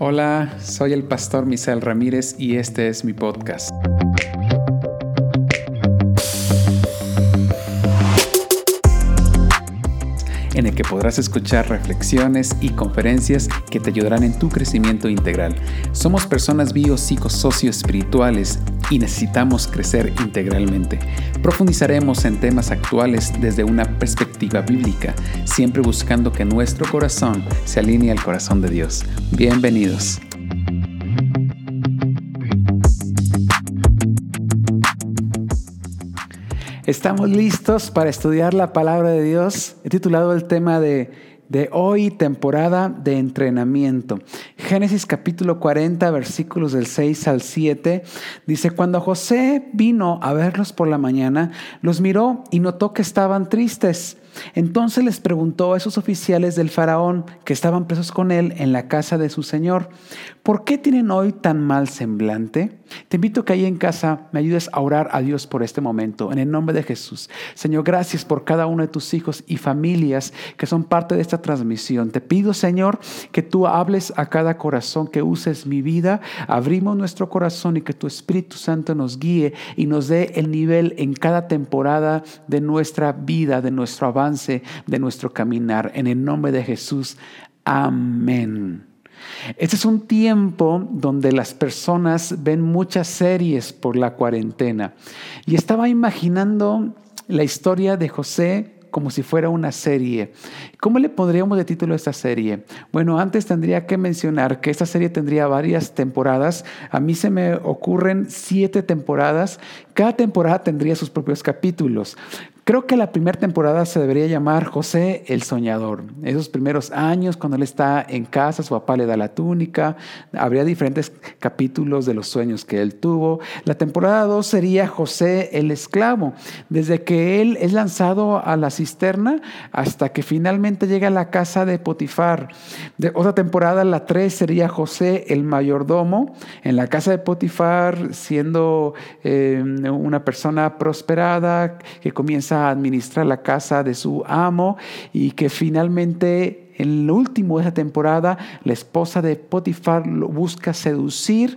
Hola, soy el pastor Misael Ramírez y este es mi podcast. en el que podrás escuchar reflexiones y conferencias que te ayudarán en tu crecimiento integral. Somos personas espirituales y necesitamos crecer integralmente. Profundizaremos en temas actuales desde una perspectiva bíblica, siempre buscando que nuestro corazón se alinee al corazón de Dios. Bienvenidos. Estamos listos para estudiar la palabra de Dios. He titulado el tema de, de hoy, temporada de entrenamiento. Génesis capítulo 40, versículos del 6 al 7, dice, cuando José vino a verlos por la mañana, los miró y notó que estaban tristes. Entonces les preguntó a esos oficiales del faraón que estaban presos con él en la casa de su señor, ¿por qué tienen hoy tan mal semblante? Te invito a que ahí en casa me ayudes a orar a Dios por este momento, en el nombre de Jesús. Señor, gracias por cada uno de tus hijos y familias que son parte de esta transmisión. Te pido, Señor, que tú hables a cada corazón, que uses mi vida, abrimos nuestro corazón y que tu Espíritu Santo nos guíe y nos dé el nivel en cada temporada de nuestra vida, de nuestro avance de nuestro caminar. En el nombre de Jesús. Amén. Este es un tiempo donde las personas ven muchas series por la cuarentena. Y estaba imaginando la historia de José como si fuera una serie. ¿Cómo le pondríamos de título a esta serie? Bueno, antes tendría que mencionar que esta serie tendría varias temporadas. A mí se me ocurren siete temporadas. Cada temporada tendría sus propios capítulos. Creo que la primera temporada se debería llamar José el Soñador. Esos primeros años, cuando él está en casa, su papá le da la túnica, habría diferentes capítulos de los sueños que él tuvo. La temporada 2 sería José el Esclavo, desde que él es lanzado a la cisterna hasta que finalmente llega a la casa de Potifar. Otra temporada, la 3 sería José el Mayordomo, en la casa de Potifar, siendo eh, una persona prosperada que comienza administrar la casa de su amo y que finalmente en el último de esa temporada la esposa de Potifar lo busca seducir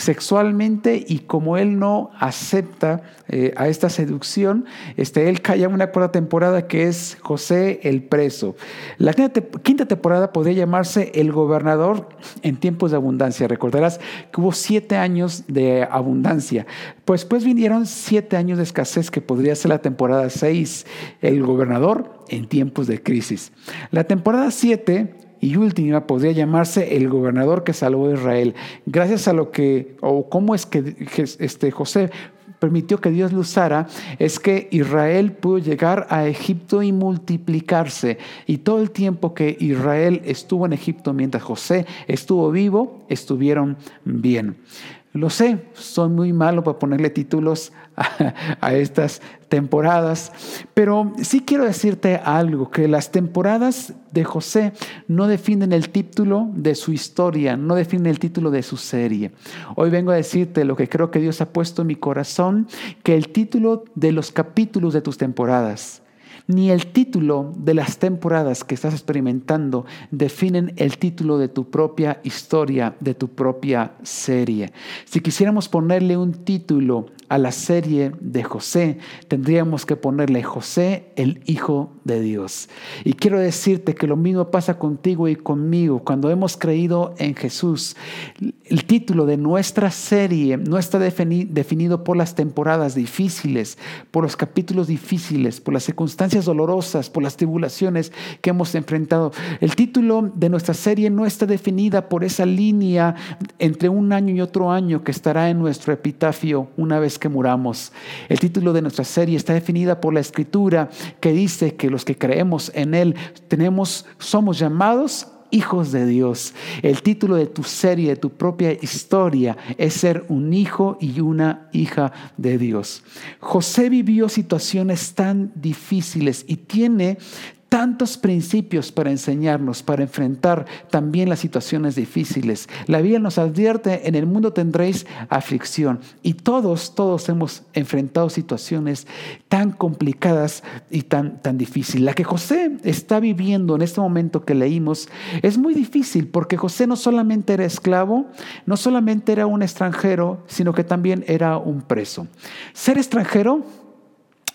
sexualmente y como él no acepta eh, a esta seducción, este, él cae en una cuarta temporada que es José el preso. La quinta temporada podría llamarse El gobernador en tiempos de abundancia. Recordarás que hubo siete años de abundancia. Pues pues vinieron siete años de escasez que podría ser la temporada seis, El gobernador en tiempos de crisis. La temporada siete y última podría llamarse el gobernador que salvó a Israel. Gracias a lo que, o cómo es que este, José permitió que Dios lo usara, es que Israel pudo llegar a Egipto y multiplicarse. Y todo el tiempo que Israel estuvo en Egipto mientras José estuvo vivo, estuvieron bien. Lo sé, soy muy malo para ponerle títulos a, estas temporadas, pero sí quiero decirte algo, que las temporadas de José no definen el título de su historia, no definen el título de su serie. Hoy vengo a decirte lo que creo que Dios ha puesto en mi corazón, que el título de los capítulos de tus temporadas ni el título de las temporadas que estás experimentando definen el título de tu propia historia, de tu propia serie. Si quisiéramos ponerle un título a la serie de José, tendríamos que ponerle José, el Hijo de Dios. Y quiero decirte que lo mismo pasa contigo y conmigo cuando hemos creído en Jesús. El título de nuestra serie no está definido por las temporadas difíciles, por los capítulos difíciles, por las circunstancias dolorosas, por las tribulaciones que hemos enfrentado. El título de nuestra serie no está definida por esa línea entre un año y otro año que estará en nuestro epitafio una vez que muramos. El título de nuestra serie está definida por la escritura que dice que los que creemos en Él tenemos, somos llamados hijos de Dios. El título de tu serie, de tu propia historia, es ser un hijo y una hija de Dios. José vivió situaciones tan difíciles y tiene tantos principios para enseñarnos, para enfrentar también las situaciones difíciles. La Biblia nos advierte, en el mundo tendréis aflicción. Y todos, todos hemos enfrentado situaciones tan complicadas y tan, tan difíciles. La que José está viviendo en este momento que leímos es muy difícil porque José no solamente era esclavo, no solamente era un extranjero, sino que también era un preso. Ser extranjero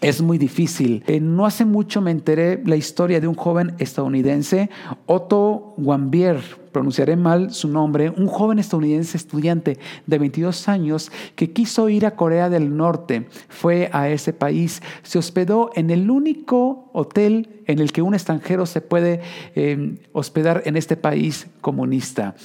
es muy difícil. Eh, no hace mucho me enteré la historia de un joven estadounidense, Otto Wambier, pronunciaré mal su nombre, un joven estadounidense estudiante de 22 años que quiso ir a Corea del Norte. Fue a ese país, se hospedó en el único hotel en el que un extranjero se puede eh, hospedar en este país comunista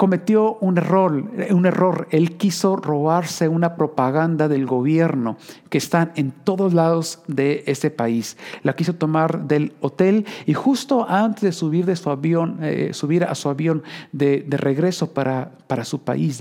cometió un error, un error. Él quiso robarse una propaganda del gobierno que está en todos lados de ese país. La quiso tomar del hotel y justo antes de subir de su avión, eh, subir a su avión de, regreso para, para, su país,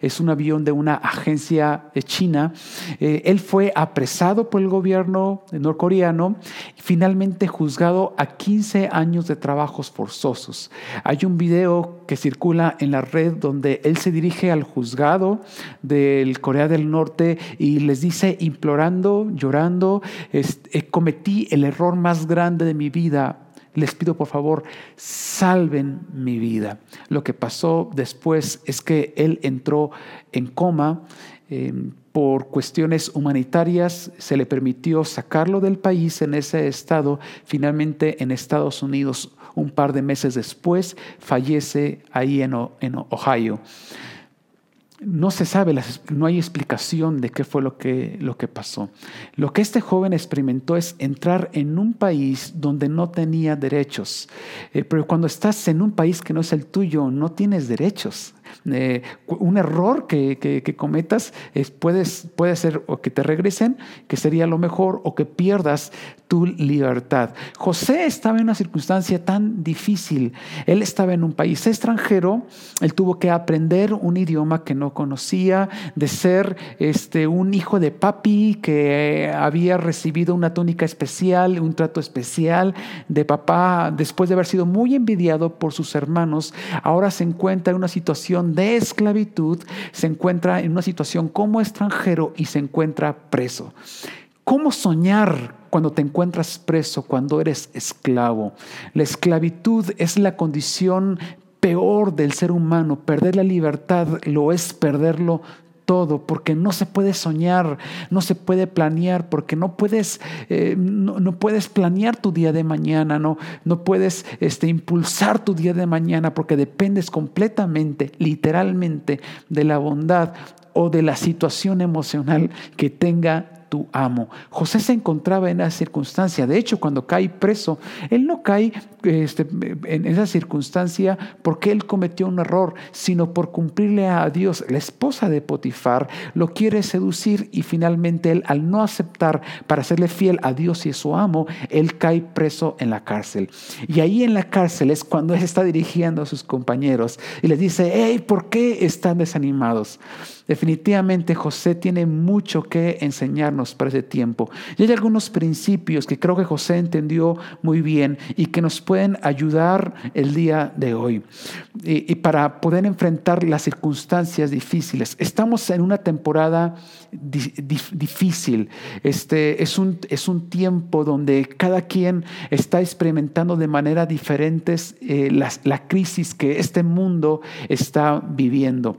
es un avión de una agencia eh, china, eh, él fue apresado por el gobierno norcoreano y finalmente juzgado a 15 años de trabajos forzosos. Hay un video que circula en la red donde él se dirige al juzgado del Corea del Norte y les dice, implorando, llorando, este, cometí el error más grande de mi vida. Les pido por favor, salven mi vida. Lo que pasó después es que él entró en coma. Em, por cuestiones humanitarias se le permitió sacarlo del país en ese estado. Finalmente en Estados Unidos un par de meses después fallece ahí en, Ohio. No se sabe, no hay explicación de qué fue lo que, lo que pasó. Lo que este joven experimentó es entrar en un país donde no tenía derechos. Eh, pero cuando estás en un país que no es el tuyo, no tienes derechos. Eh, un error que, cometas es, puedes, puede ser o que te regresen, que sería lo mejor, o que pierdas tu libertad. José estaba en una circunstancia tan difícil. Él estaba en un país extranjero, él tuvo que aprender un idioma que no conocía, de ser este, un hijo de papi que había recibido una túnica especial, un trato especial de papá, después de haber sido muy envidiado por sus hermanos, ahora se encuentra en una situación de esclavitud, se encuentra en una situación como extranjero y se encuentra preso. ¿Cómo soñar cuando te encuentras preso, cuando eres esclavo? La esclavitud es la condición peor del ser humano. Perder la libertad lo es perderlo todo, porque no se puede soñar, no se puede planear, porque no puedes, eh, no, puedes planear tu día de mañana, no, no puedes este, impulsar tu día de mañana, porque dependes completamente, literalmente, de la bondad o de la situación emocional que tenga tu amo. José se encontraba en esa circunstancia. De hecho, cuando cae preso, él no cae este, en esa circunstancia porque él cometió un error, sino por cumplirle a Dios. La esposa de Potifar lo quiere seducir y finalmente él, al no aceptar para serle fiel a Dios y a su amo, él cae preso en la cárcel. Y ahí en la cárcel es cuando él está dirigiendo a sus compañeros y les dice, hey, ¿por qué están desanimados? Definitivamente José tiene mucho que enseñarnos para ese tiempo. Y hay algunos principios que creo que José entendió muy bien y que nos pueden ayudar el día de hoy. Y, para poder enfrentar las circunstancias difíciles. Estamos en una temporada difícil. Este, es, un, es un tiempo donde cada quien está experimentando de manera diferentes eh, la crisis que este mundo está viviendo.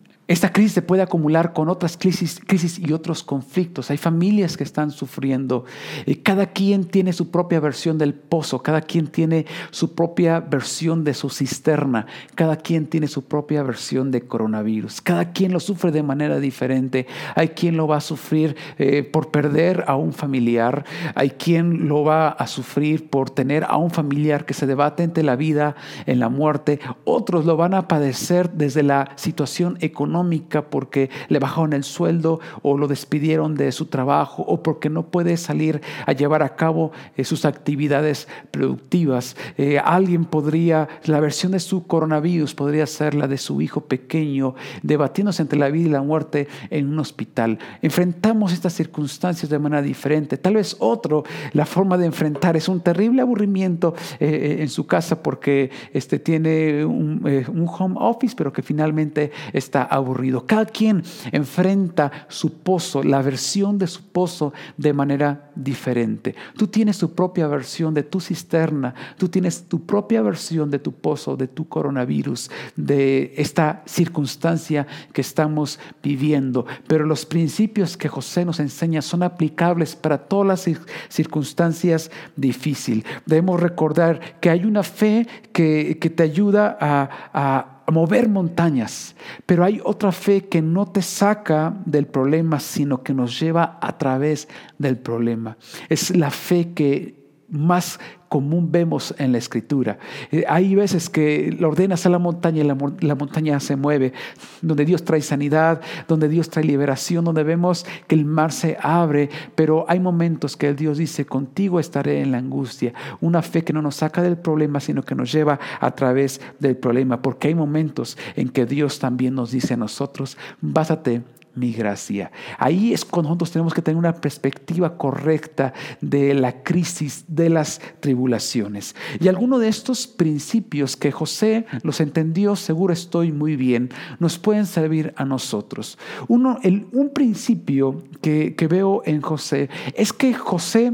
esta crisis se puede acumular con otras crisis, crisis y otros conflictos. Hay familias que están sufriendo. Eh, cada quien tiene su propia versión del pozo, cada quien tiene su propia versión de su cisterna, cada quien tiene su propia versión de coronavirus. Cada quien lo sufre de manera diferente. Hay quien lo va a sufrir eh, por perder a un familiar, hay quien lo va a sufrir por tener a un familiar que se debate entre la vida y la muerte. Otros lo van a padecer desde la situación económica económica porque le bajaron el sueldo o lo despidieron de su trabajo o porque no puede salir a llevar a cabo eh, sus actividades productivas. Eh, alguien podría, la versión de su coronavirus podría ser la de su hijo pequeño, debatiéndose entre la vida y la muerte en un hospital. Enfrentamos estas circunstancias de manera diferente. Tal vez otro, la forma de enfrentar es un terrible aburrimiento eh, en su casa porque este, tiene un, un home office, pero que finalmente está aburrido. Cada quien enfrenta su pozo, la versión de su pozo de manera diferente. Tú tienes tu propia versión de tu cisterna, tú tienes tu propia versión de tu pozo, de tu coronavirus, de esta circunstancia que estamos viviendo. Pero los principios que José nos enseña son aplicables para todas las circunstancias difíciles. Debemos recordar que hay una fe que, te ayuda a mover montañas, pero hay otra fe que no te saca del problema, sino que nos lleva a través del problema. Es la fe que más común vemos en la escritura. Eh, hay veces que ordenas a la montaña y la, la, montaña se mueve, donde Dios trae sanidad, donde Dios trae liberación, donde vemos que el mar se abre, pero hay momentos que el Dios dice, contigo estaré en la angustia. Una fe que no nos saca del problema, sino que nos lleva a través del problema, porque hay momentos en que Dios también nos dice a nosotros, básate mi gracia. Ahí es cuando nosotros tenemos que tener una perspectiva correcta de la crisis, de las tribulaciones. Y algunos de estos principios que José los entendió, seguro estoy muy bien, nos pueden servir a nosotros. Uno, un principio que veo en José es que José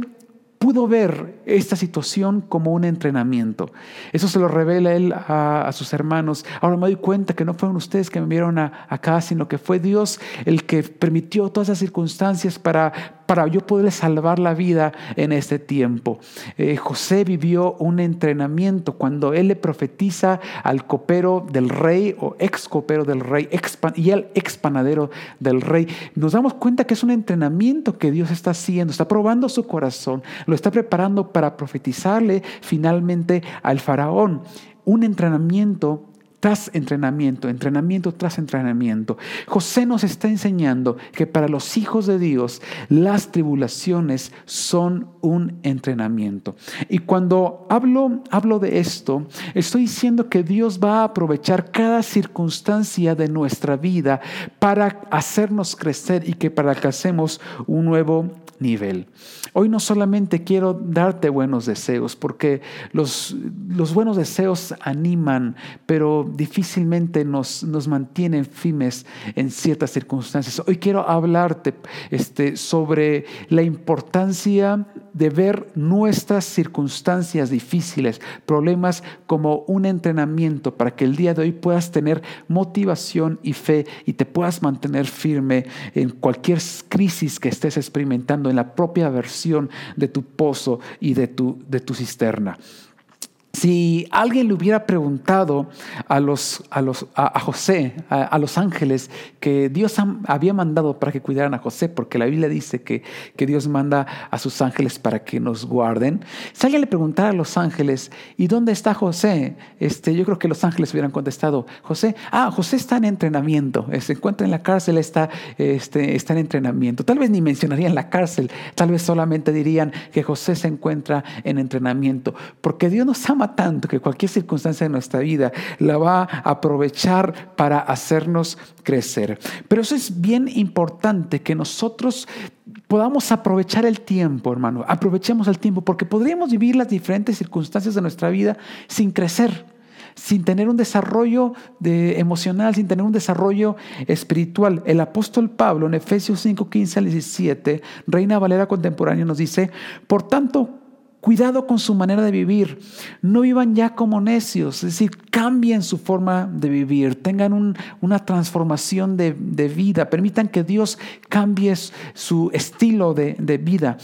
pudo ver esta situación como un entrenamiento. Eso se lo revela él a, sus hermanos. Ahora me doy cuenta que no fueron ustedes que me vieron acá, sino que fue Dios el que permitió todas esas circunstancias para, para yo poderle salvar la vida en este tiempo. Eh, José vivió un entrenamiento cuando él le profetiza al copero del rey o ex copero del rey y al ex panadero del rey. Nos damos cuenta que es un entrenamiento que Dios está haciendo, está probando su corazón, lo está preparando para profetizarle finalmente al faraón. Un entrenamiento tras entrenamiento, entrenamiento tras entrenamiento. José nos está enseñando que para los hijos de Dios las tribulaciones son un entrenamiento. Y cuando hablo, hablo de esto, estoy diciendo que Dios va a aprovechar cada circunstancia de nuestra vida para hacernos crecer y que para que hacemos un nuevo Hoy no solamente quiero darte buenos deseos, porque los, los buenos deseos animan, pero difícilmente nos, nos mantienen firmes en ciertas circunstancias. Hoy quiero hablarte este, sobre la importancia de ver nuestras circunstancias difíciles, problemas como un entrenamiento para que el día de hoy puedas tener motivación y fe y te puedas mantener firme en cualquier crisis que estés experimentando, en la propia versión de tu pozo y de tu, de tu cisterna. Si alguien le hubiera preguntado a, José, a, los ángeles, que Dios había mandado para que cuidaran a José, porque la Biblia dice que, Dios manda a sus ángeles para que nos guarden. Si alguien le preguntara a los ángeles, ¿y dónde está José? Este, yo creo que los ángeles hubieran contestado, José, ah, José está en entrenamiento, se encuentra en la cárcel, está, este, está en entrenamiento. Tal vez ni mencionarían la cárcel, tal vez solamente dirían que José se encuentra en entrenamiento, porque Dios nos ama tanto que cualquier circunstancia de nuestra vida la va a aprovechar para hacernos crecer. Pero eso es bien importante que nosotros podamos aprovechar el tiempo, hermano. Aprovechemos el tiempo porque podríamos vivir las diferentes circunstancias de nuestra vida sin crecer sin tener un desarrollo de emocional, sin tener un desarrollo espiritual. El apóstol Pablo en Efesios 5, 15 al 17, Reina Valera Contemporánea, nos dice, por tanto, Cuidado con su manera de vivir. No vivan ya como necios, es decir, cambien su forma de vivir, tengan una transformación de, vida, permitan que Dios cambie su estilo de, vida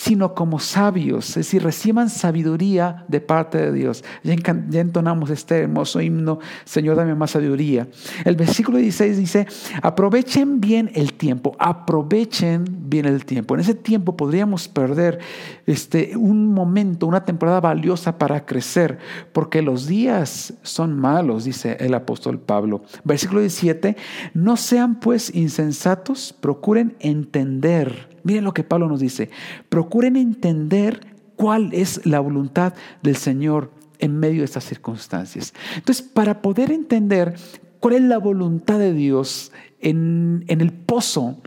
sino como sabios, es decir, reciban sabiduría de parte de Dios. Ya, entonamos este hermoso himno, Señor, dame más sabiduría. El versículo 16 dice, aprovechen bien el tiempo, aprovechen bien el tiempo. En ese tiempo podríamos perder este, un momento, una temporada valiosa para crecer, porque los días son malos, dice el apóstol Pablo. Versículo 17, no sean pues insensatos, procuren entender Miren lo que Pablo nos dice. Procuren entender cuál es la voluntad del Señor en medio de estas circunstancias. Entonces, para poder entender cuál es la voluntad de Dios en, en el pozo,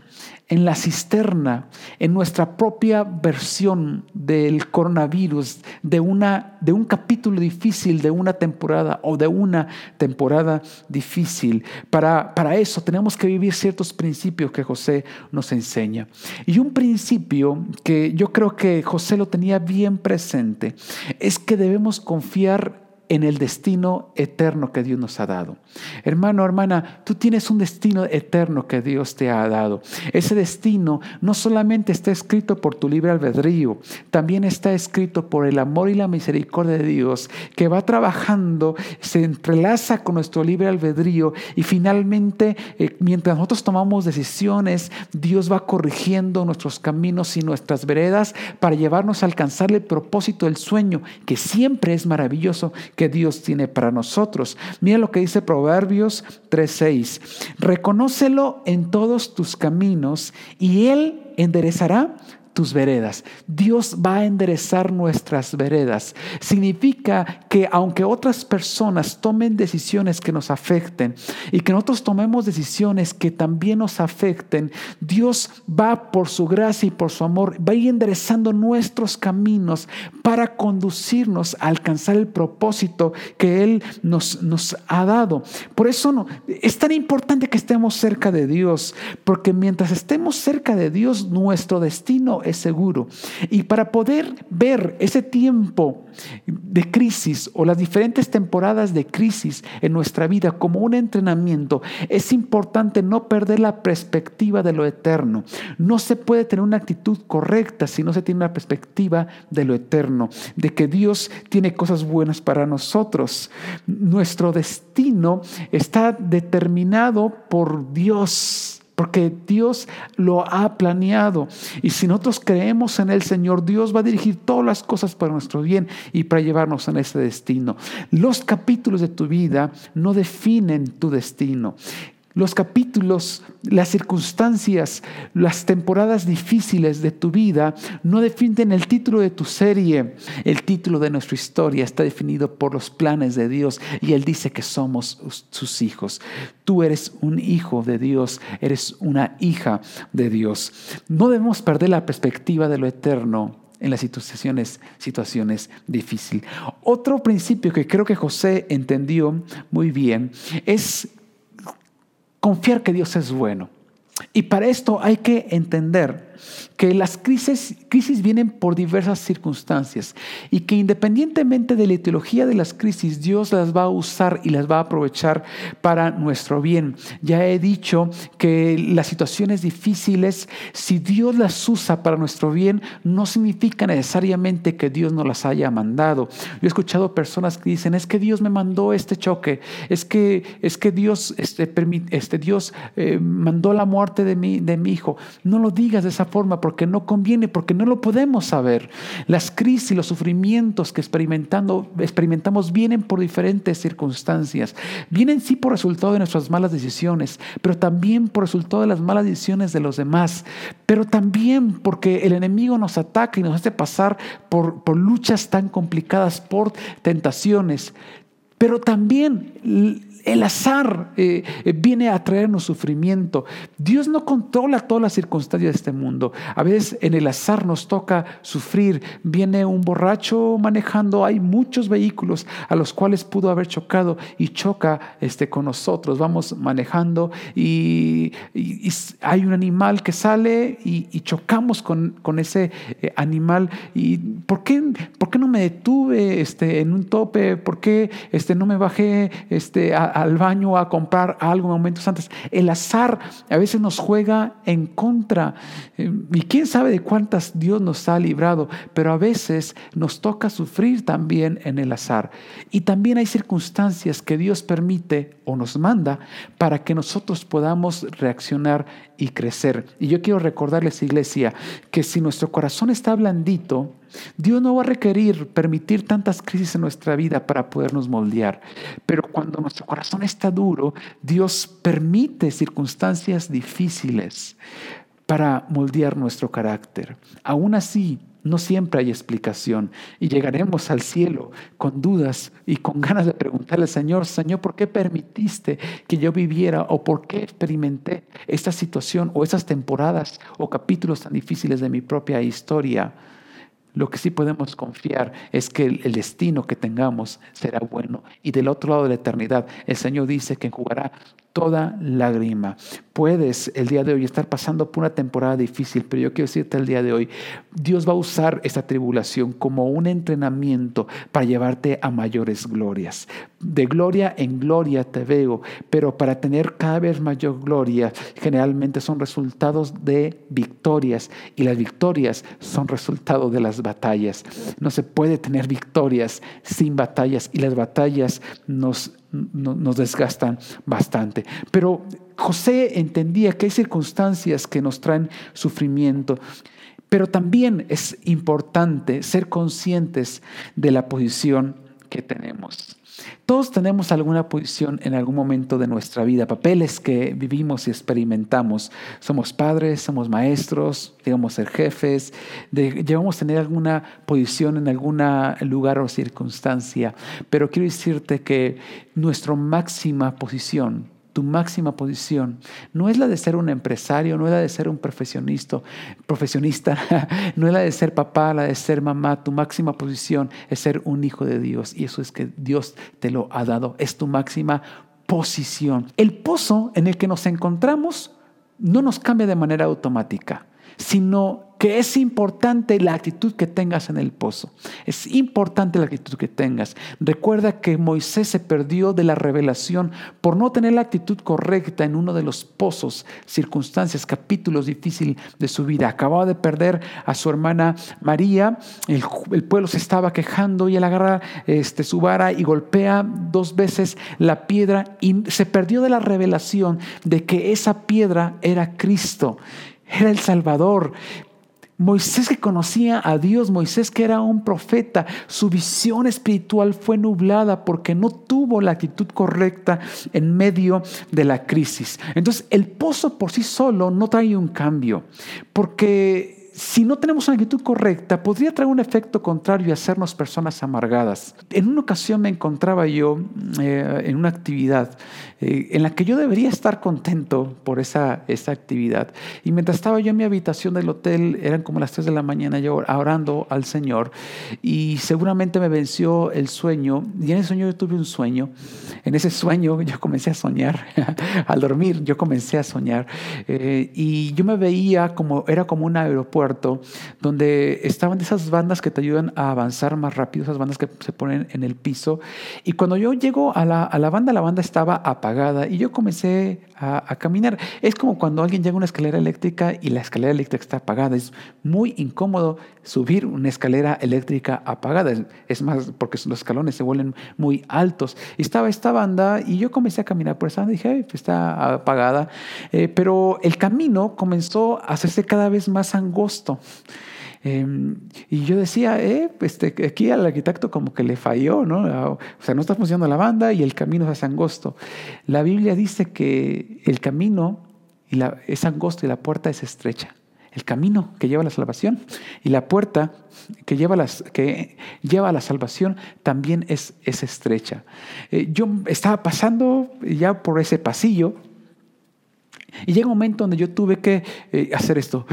en la cisterna, en nuestra propia versión del coronavirus, de, una, de un capítulo difícil de una temporada o de una temporada difícil. Para, para eso tenemos que vivir ciertos principios que José nos enseña. Y un principio que yo creo que José lo tenía bien presente es que debemos confiar en el destino eterno que Dios nos ha dado. Hermano, hermana, tú tienes un destino eterno que Dios te ha dado. Ese destino no solamente está escrito por tu libre albedrío, también está escrito por el amor y la misericordia de Dios que va trabajando, se entrelaza con nuestro libre albedrío y finalmente, eh, mientras nosotros tomamos decisiones, Dios va corrigiendo nuestros caminos y nuestras veredas para llevarnos a alcanzar el propósito del sueño, que siempre es maravilloso que Dios tiene para nosotros. Mira lo que dice Proverbios 3:6. Reconócelo en todos tus caminos y Él enderezará tus veredas. Dios va a enderezar nuestras veredas. Significa que aunque otras personas tomen decisiones que nos afecten y que nosotros tomemos decisiones que también nos afecten, Dios va por su gracia y por su amor, va a ir enderezando nuestros caminos para conducirnos a alcanzar el propósito que Él nos, ha dado. Por eso es tan importante que estemos cerca de Dios, porque mientras estemos cerca de Dios, nuestro destino es seguro. Y para poder ver ese tiempo de crisis o las diferentes temporadas de crisis en nuestra vida como un entrenamiento, es importante no perder la perspectiva de lo eterno. No se puede tener una actitud correcta si no se tiene una perspectiva de lo eterno, de que Dios tiene cosas buenas para nosotros. Nuestro destino está determinado por Dios porque Dios lo ha planeado. Y si nosotros creemos en el Señor, Dios va a dirigir todas las cosas para nuestro bien y para llevarnos en ese destino. Los capítulos de tu vida no definen tu destino. Los capítulos, las circunstancias, las temporadas difíciles de tu vida no definen el título de tu serie. El título de nuestra historia está definido por los planes de Dios y Él dice que somos sus hijos. Tú eres un hijo de Dios, eres una hija de Dios. No debemos perder la perspectiva de lo eterno en las situaciones, situaciones difíciles. Otro principio que creo que José entendió muy bien es confiar que Dios es bueno. Y para esto hay que entender que las crisis, crisis vienen por diversas circunstancias y que independientemente de la etiología de las crisis, Dios las va a usar y las va a aprovechar para nuestro bien. Ya he dicho que las situaciones difíciles, si Dios las usa para nuestro bien, no significa necesariamente que Dios nos las haya mandado. Yo he escuchado personas que dicen, es que Dios me mandó este choque, es que, es que Dios, este, este Dios eh, mandó la muerte de mi, de mi hijo. No lo digas de esa forma porque no conviene, porque no lo podemos saber. Las crisis, los sufrimientos que experimentando, experimentamos vienen por diferentes circunstancias. Vienen sí por resultado de nuestras malas decisiones, pero también por resultado de las malas decisiones de los demás, pero también porque el enemigo nos ataca y nos hace pasar por, por luchas tan complicadas, por tentaciones. Pero también el azar eh, eh, viene a traernos sufrimiento. Dios no controla todas las circunstancias de este mundo. A veces en el azar nos toca sufrir. Viene un borracho manejando, hay muchos vehículos a los cuales pudo haber chocado y choca este, con nosotros. Vamos manejando y, hay un animal que sale y, chocamos con, ese eh, animal. ¿Y por qué, por qué no me detuve este, en un tope? ¿Por qué este, no me bajé este, al baño a comprar algo momentos antes. El azar a veces nos juega en contra. Eh, y quién sabe de cuántas Dios nos ha librado, pero a veces nos toca sufrir también en el azar. Y también hay circunstancias que Dios permite o nos manda para que nosotros podamos reaccionar y crecer. Y yo quiero recordarles, iglesia, que si nuestro corazón está blandito, Dios no va a requerir permitir tantas crisis en nuestra vida para podernos moldear. Pero cuando nuestro corazón está duro, Dios permite circunstancias difíciles para moldear nuestro carácter. Aún así, no siempre hay explicación y llegaremos al cielo con dudas y con ganas de preguntarle al Señor, Señor, ¿por qué permitiste que yo viviera o por qué experimenté esta situación o esas temporadas o capítulos tan difíciles de mi propia historia? Lo que sí podemos confiar es que el, destino que tengamos será bueno. Y del otro lado de la eternidad, el Señor dice que enjugará toda lágrima. Puedes el día de hoy estar pasando por una temporada difícil, pero yo quiero decirte el día de hoy, Dios va a usar esta tribulación como un entrenamiento para llevarte a mayores glorias. De gloria en gloria te veo, pero para tener cada vez mayor gloria, generalmente son resultados de victorias y las victorias son resultado de las batallas. No se puede tener victorias sin batallas y las batallas nos nos desgastan bastante. Pero José entendía que hay circunstancias que nos traen sufrimiento, pero también es importante ser conscientes de la posición que tenemos. Todos tenemos alguna posición en algún momento de nuestra vida, papeles que vivimos y experimentamos. Somos padres, somos maestros, digamos ser jefes, llevamos a tener alguna posición en algún lugar o circunstancia. Pero quiero decirte que nuestra máxima posición tu máxima posición no es la de ser un empresario, no es la de ser un profesionista, no es la de ser papá, la de ser mamá. Tu máxima posición es ser un hijo de Dios y eso es que Dios te lo ha dado. Es tu máxima posición. El pozo en el que nos encontramos no nos cambia de manera automática, sino que es importante la actitud que tengas en el pozo. Es importante la actitud que tengas. Recuerda que Moisés se perdió de la revelación por no tener la actitud correcta en uno de los pozos, circunstancias, capítulos difíciles de su vida. Acababa de perder a su hermana María, el, pueblo se estaba quejando y él agarra este, su vara y golpea dos veces la piedra y se perdió de la revelación de que esa piedra era Cristo era el Salvador. Moisés que conocía a Dios, Moisés que era un profeta, su visión espiritual fue nublada porque no tuvo la actitud correcta en medio de la crisis. Entonces el pozo por sí solo no trae un cambio, porque si no tenemos una actitud correcta, podría traer un efecto contrario y hacernos personas amargadas. En una ocasión me encontraba yo eh, en una actividad eh, en la que yo debería estar contento por esa, esa actividad. Y mientras estaba yo en mi habitación del hotel, eran como las 3 de la mañana, yo orando al Señor, y seguramente me venció el sueño, y en ese sueño yo tuve un sueño. En ese sueño yo comencé a soñar, al dormir yo comencé a soñar, eh, y yo me veía como, era como un aeropuerto donde estaban esas bandas que te ayudan a avanzar más rápido, esas bandas que se ponen en el piso. Y cuando yo llego a la, a la banda, la banda estaba apagada y yo comencé a, a, caminar. Es como cuando alguien llega a una escalera eléctrica y la escalera eléctrica está apagada. Es muy incómodo subir una escalera eléctrica apagada. Es, más, porque los escalones se vuelven muy altos. Estaba esta banda y yo comencé a caminar por esa banda y dije, pues está apagada. Eh, pero el camino comenzó a hacerse cada vez más angosto Em, y yo decía, eh, este, aquí al arquitecto como que le falló, ¿no? O sea, no está funcionando la banda y el camino es angosto. La Biblia dice que el camino y la, es angosto y la puerta es estrecha. El camino que lleva a la salvación y la puerta que lleva, las, que lleva a la salvación también es, es estrecha. Eh, yo estaba pasando ya por ese pasillo y llega un momento donde yo tuve que eh, hacer esto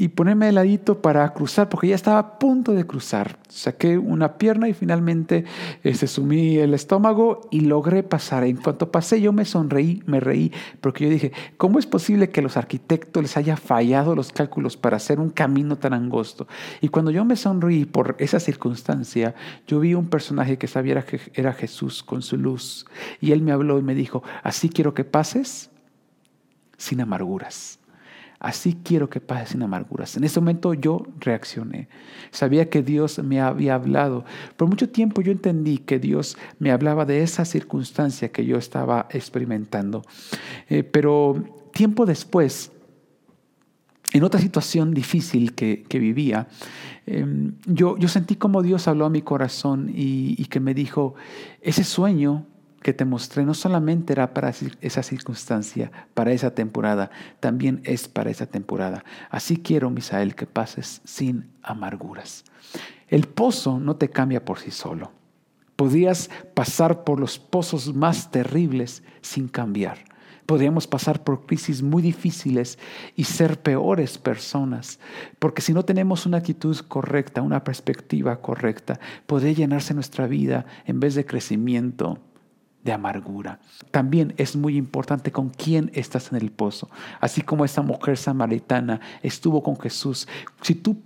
y ponerme de ladito para cruzar, porque ya estaba a punto de cruzar. Saqué una pierna y finalmente se este, sumí el estómago y logré pasar. En cuanto pasé, yo me sonreí, me reí, porque yo dije, ¿cómo es posible que los arquitectos les haya fallado los cálculos para hacer un camino tan angosto? Y cuando yo me sonreí por esa circunstancia, yo vi un personaje que sabía que era Jesús con su luz. Y él me habló y me dijo, así quiero que pases sin amarguras. Así quiero que pase sin amarguras. En ese momento yo reaccioné. Sabía que Dios me había hablado. Por mucho tiempo yo entendí que Dios me hablaba de esa circunstancia que yo estaba experimentando. Eh, pero tiempo después, en otra situación difícil que, vivía, em, yo, sentí como Dios habló a mi corazón y que me dijo, ese sueño que te mostré no solamente era para esa circunstancia, para esa temporada, también es para esa temporada. Así quiero, Misael, que pases sin amarguras. El pozo no te cambia por sí solo. Podrías pasar por los pozos más terribles sin cambiar. Podríamos pasar por crisis muy difíciles y ser peores personas, porque si no tenemos una actitud correcta, una perspectiva correcta, podría llenarse nuestra vida en vez de crecimiento, de amargura. También es muy importante con quién estás en el pozo. Así como esta mujer samaritana estuvo con Jesús. Si tú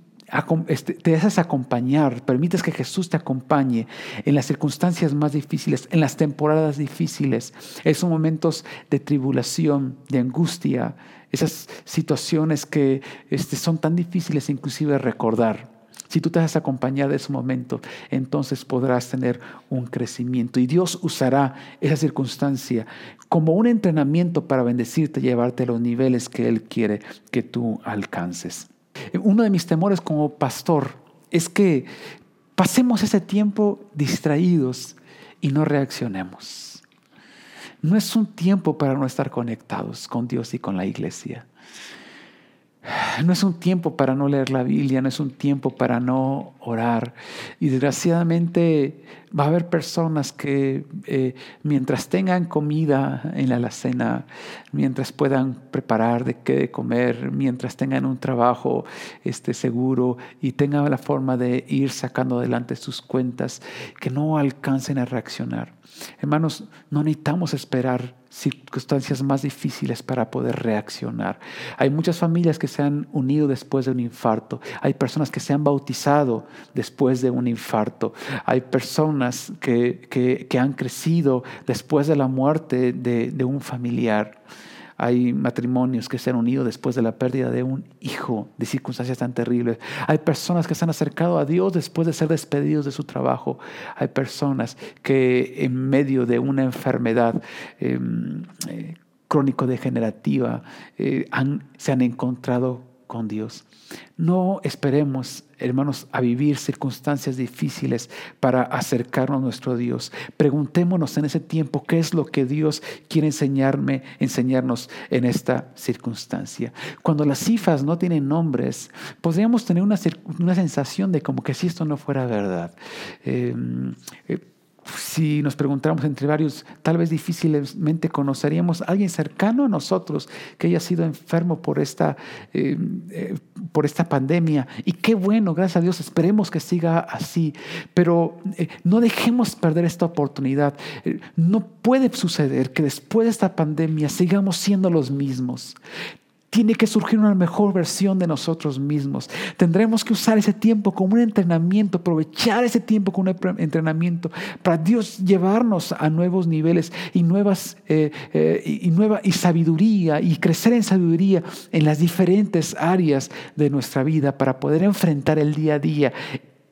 este, te dejas acompañar, permites que Jesús te acompañe en las circunstancias más difíciles, en las temporadas difíciles, esos momentos de tribulación, de angustia, esas situaciones que este, son tan difíciles inclusive recordar. Si tú te has acompañado de ese momento, entonces podrás tener un crecimiento. Y Dios usará esa circunstancia como un entrenamiento para bendecirte y llevarte a los niveles que Él quiere que tú alcances. Uno de mis temores como pastor es que pasemos ese tiempo distraídos y no reaccionemos. No es un tiempo para no estar conectados con Dios y con la iglesia. No es un tiempo para no leer la Biblia, no es un tiempo para no orar. Y desgraciadamente va a haber personas que eh, mientras tengan comida en la alacena, mientras puedan preparar de qué comer, mientras tengan un trabajo este, seguro y tengan la forma de ir sacando adelante sus cuentas, que no alcancen a reaccionar. Hermanos, no necesitamos esperar circunstancias más difíciles para poder reaccionar. Hay muchas familias que se han unido después de un infarto. Hay personas que se han bautizado después de un infarto. Hay personas que, han crecido después de la muerte de un familiar. Hay matrimonios que se han unido después de la pérdida de un hijo, de circunstancias tan terribles. Hay personas que se han acercado a Dios después de ser despedidos de su trabajo. Hay personas que en medio de una enfermedad em, eh, crónico-degenerativa eh, se han encontrado con Dios. No esperemos, hermanos, a vivir circunstancias difíciles para acercarnos a nuestro Dios. Preguntémonos en ese tiempo qué es lo que Dios quiere enseñarme, enseñarnos en esta circunstancia. Cuando las cifras no tienen nombres, podríamos tener una, sensación de como que si esto no fuera verdad. Em, eh, si nos preguntáramos entre varios, tal vez difícilmente conoceríamos a alguien cercano a nosotros que haya sido enfermo por esta, eh, eh, por esta pandemia. Y qué bueno, gracias a Dios, esperemos que siga así. Pero eh, no dejemos perder esta oportunidad. no puede suceder que después de esta pandemia sigamos siendo los mismos. Tiene que surgir una mejor versión de nosotros mismos. Tendremos que usar ese tiempo como un entrenamiento, aprovechar ese tiempo como un entrenamiento para Dios llevarnos a nuevos niveles y nuevas eh, eh, y nueva y sabiduría y crecer en sabiduría en las diferentes áreas de nuestra vida para poder enfrentar el día a día,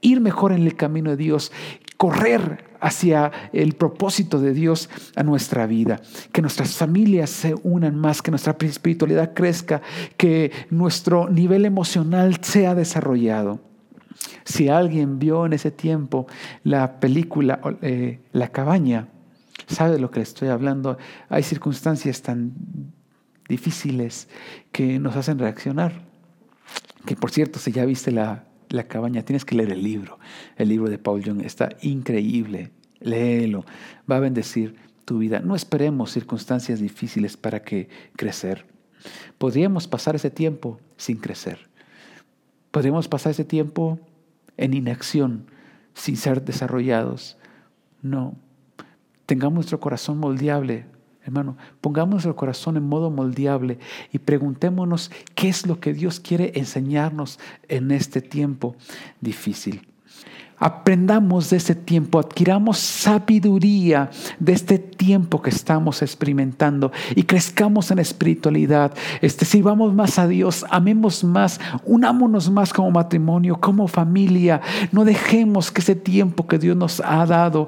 ir mejor en el camino de Dios, correr hacia el propósito de Dios a nuestra vida. Que nuestras familias se unan más, que nuestra espiritualidad crezca, que nuestro nivel emocional sea desarrollado. Si alguien vio en ese tiempo la película eh, La cabaña, sabe de lo que le estoy hablando. Hay circunstancias tan difíciles que nos hacen reaccionar. Que por cierto, si ya viste la, la cabaña, tienes que leer el libro. El libro de Paul Young está increíble. Léelo. Va a bendecir tu vida. No esperemos circunstancias difíciles para que crecer. Podríamos pasar ese tiempo sin crecer. Podríamos pasar ese tiempo en inacción, sin ser desarrollados. No. Tengamos nuestro corazón moldeable, hermano. Pongamos nuestro corazón en modo moldeable y preguntémonos qué es lo que Dios quiere enseñarnos en este tiempo difícil. Aprendamos de ese tiempo, adquiramos sabiduría de este tiempo que estamos experimentando y crezcamos en espiritualidad. Este, sirvamos más a Dios, amemos más, unámonos más como matrimonio, como familia. No dejemos que ese tiempo que Dios nos ha dado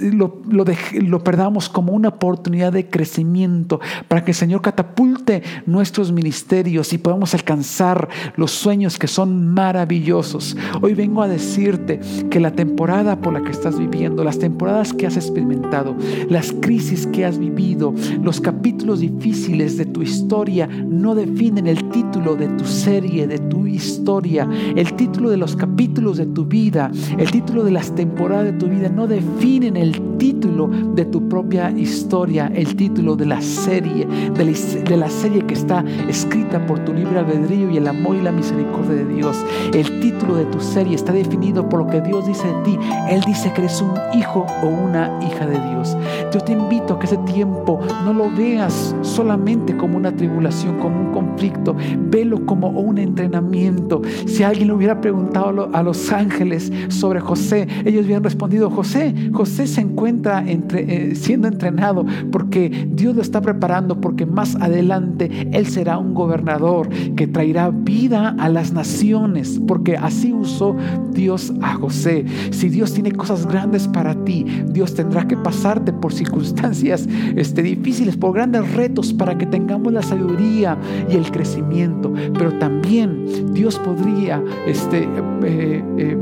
lo, lo perdamos como una oportunidad de crecimiento para que el Señor catapulte nuestros ministerios y podamos alcanzar los sueños que son maravillosos. Hoy vengo a decirte que la temporada por la que estás viviendo, las temporadas que has experimentado, las crisis que has vivido, los capítulos difíciles de tu historia no definen el título de tu serie, de tu historia, el título de los capítulos de tu vida, el título de las temporadas de tu vida no definen el título de tu propia historia, el título de la serie, de la, serie que está escrita por tu libre albedrío y el amor y la misericordia de Dios. El título de tu serie está definido por lo que Dios dice de ti. Él dice que eres un hijo o una hija de Dios. Yo te invito a que ese tiempo no lo veas solamente como una tribulación, como un conflicto. Velo como un entrenamiento. Si alguien le hubiera preguntado a los ángeles sobre José, ellos hubieran respondido, José, José se encuentra entre, eh, siendo entrenado porque Dios lo está preparando, porque más adelante Él será un gobernador que traerá vida a las naciones, porque así usó Dios a José. Si Dios tiene cosas grandes para ti, Dios tendrá que pasarte por circunstancias este, difíciles, por grandes retos para que tengamos la sabiduría y el crecimiento. Pero también Dios podría este, eh, eh,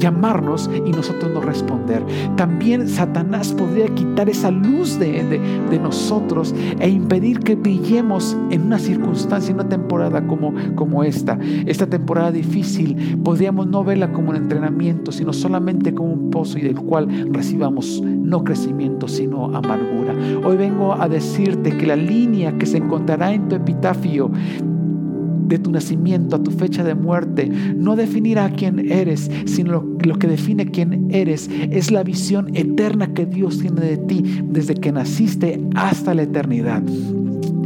llamarnos y nosotros no responder. También Satanás podría quitar esa luz de, de, nosotros e impedir que brillemos en una circunstancia, en una temporada como, como esta. Esta temporada difícil podríamos no verla como un entrenamiento, sino solamente como un pozo y del cual recibamos no crecimiento, sino amargura. Hoy vengo a decirte que la línea que se encontrará en tu epitafio de tu nacimiento a tu fecha de muerte no definirá quién eres, sino lo, lo, que define quién eres es la visión eterna que Dios tiene de ti desde que naciste hasta la eternidad.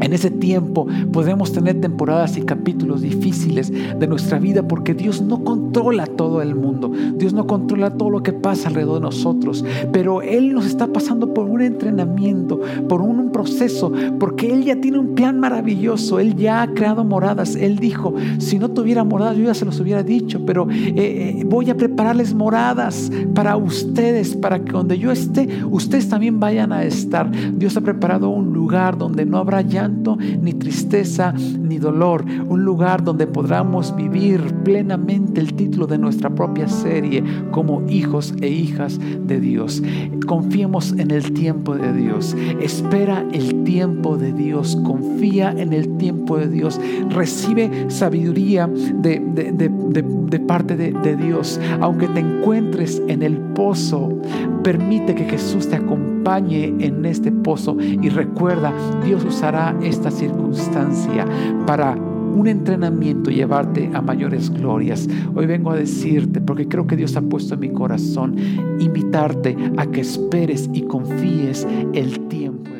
En ese tiempo podemos tener temporadas y capítulos difíciles de nuestra vida porque Dios no controla todo el mundo. Dios no controla todo lo que pasa alrededor de nosotros. Pero Él nos está pasando por un entrenamiento, por un, proceso, porque Él ya tiene un plan maravilloso. Él ya ha creado moradas. Él dijo, si no tuviera moradas, yo ya se los hubiera dicho, pero eh, eh, voy a prepararles moradas para ustedes, para que donde yo esté, ustedes también vayan a estar. Dios ha preparado un lugar donde no habrá ya ni tristeza, ni dolor. Un lugar donde podamos vivir plenamente el título de nuestra propia serie como hijos e hijas de Dios. Confiemos en el tiempo de Dios. Espera el tiempo de Dios. Confía en el tiempo de Dios. Recibe sabiduría de, de parte de Dios. Aunque te encuentres en el pozo, permite que Jesús te acompañe en este pozo y recuerda, Dios usará esta circunstancia para un entrenamiento y llevarte a mayores glorias. Hoy vengo a decirte, porque creo que Dios ha puesto en mi corazón, invitarte a que esperes y confíes el tiempo.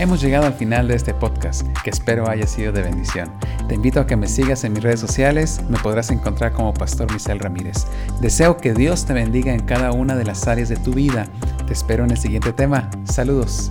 Hemos llegado al final de este podcast, que espero haya sido de bendición. Te invito a que me sigas en mis redes sociales, me podrás encontrar como Pastor Michel Ramírez. Deseo que Dios te bendiga en cada una de las áreas de tu vida. Te espero en el siguiente tema. Saludos.